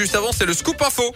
Juste avant, c'est le scoop info.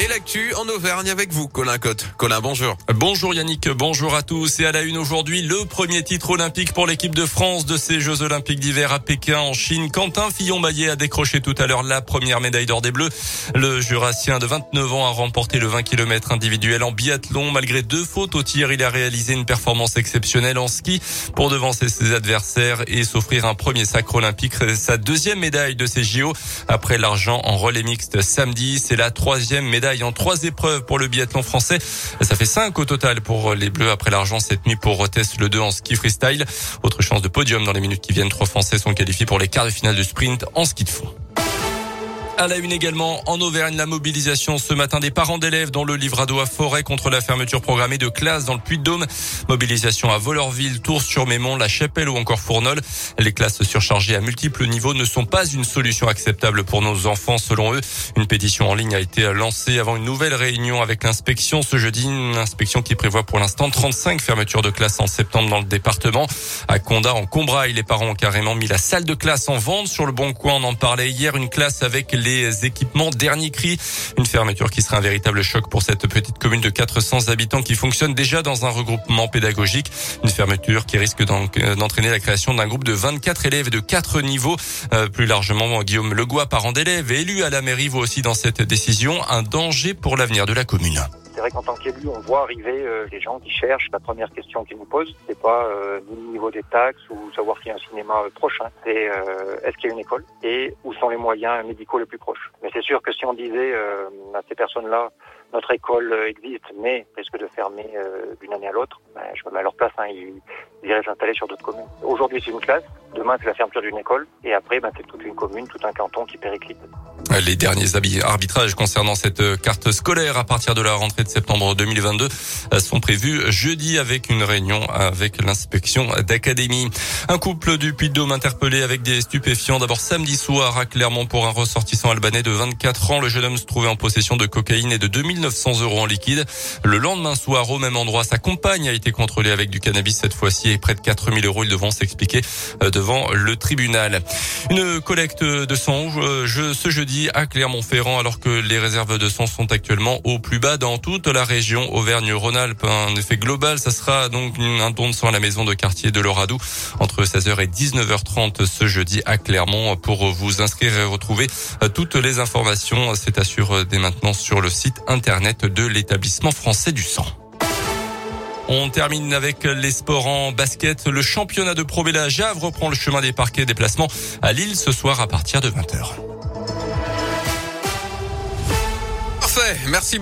Et l'actu en Auvergne avec vous, Colin Cotte. Colin, bonjour. Bonjour Yannick, bonjour à tous. Et à la une aujourd'hui, le premier titre olympique pour l'équipe de France de ces Jeux olympiques d'hiver à Pékin en Chine. Quentin Fillon-Maillet a décroché tout à l'heure la première médaille d'or des Bleus. Le Jurassien de 29 ans a remporté le 20 km individuel en biathlon. Malgré deux fautes au tir, il a réalisé une performance exceptionnelle en ski pour devancer ses adversaires et s'offrir un premier sacre olympique. Sa deuxième médaille de ces JO après l'argent en relais mixte samedi. C'est la troisième médaille en trois épreuves pour le biathlon français. Ça fait cinq au total pour les Bleus après l'argent cette nuit pour Tess le 2 en ski freestyle. Autre chance de podium dans les minutes qui viennent. Trois Français sont qualifiés pour les quarts de finale de sprint en ski de fond. À la une également, en Auvergne, la mobilisation ce matin des parents d'élèves dans le livrado à Forêt contre la fermeture programmée de classes dans le Puy-de-Dôme. Mobilisation à Volorville, Tours-sur-Mémont, La Chapelle ou encore Fournol. Les classes surchargées à multiples niveaux ne sont pas une solution acceptable pour nos enfants selon eux. Une pétition en ligne a été lancée avant une nouvelle réunion avec l'inspection ce jeudi. Une inspection qui prévoit pour l'instant 35 fermetures de classes en septembre dans le département. À Condat, en Combraille, les parents ont carrément mis la salle de classe en vente sur le bon coin. On en parlait hier. Une classe avec les les équipements dernier cri. Une fermeture qui sera un véritable choc pour cette petite commune de 400 habitants qui fonctionne déjà dans un regroupement pédagogique. Une fermeture qui risque d'entraîner la création d'un groupe de 24 élèves de 4 niveaux. Euh, plus largement, Guillaume Legois, parent d'élèves élu à la mairie, voit aussi dans cette décision un danger pour l'avenir de la commune. C'est vrai qu'en tant qu'élu, on voit arriver euh, les gens qui cherchent. La première question qu'ils nous posent, c'est pas euh, niveau des taxes ou savoir s'il y a un cinéma euh, prochain. C'est est-ce qu'il y a une école et où sont les moyens médicaux les plus proches? Mais c'est sûr que si on disait à ces personnes-là, notre école existe, mais risque de fermer d'une année à l'autre, ben, je me mets à leur place. Hein, ils, ils iraient s'installer sur d'autres communes. Aujourd'hui, c'est une classe. Demain, c'est la fermeture d'une école. Et après, ben, c'est toute une commune, tout un canton qui périclite. Les derniers arbitrages concernant cette euh, carte scolaire à partir de la rentrée de septembre 2022 euh, sont prévus jeudi avec une réunion avec l'inspection d'académie. Un couple du Puy-de-Dôme interpellé avec des stupéfiants. D'abord samedi soir à Clermont pour un ressortissant albanais de 24 ans. Le jeune homme se trouvait en possession de cocaïne et de 2900 euros en liquide. Le lendemain soir, au même endroit, sa compagne a été contrôlée avec du cannabis cette fois-ci et près de 4000 euros. Ils devront s'expliquer euh, devant le tribunal. Une collecte de sang ce jeudi à Clermont-Ferrand alors que les réserves de sang sont actuellement au plus bas dans toute la région Auvergne-Rhône-Alpes. Un effet global, ça sera donc un don de sang à la maison de quartier de Loradou entre 16h et 19h30 ce jeudi à Clermont pour vous inscrire et retrouver euh, toutes les informations. C'est assure dès maintenant sur le site internet de l'établissement français du sang. On termine avec les sports en basket. Le championnat de Pro Jave reprend le chemin des parquets déplacements à Lille ce soir à partir de 20h. Merci.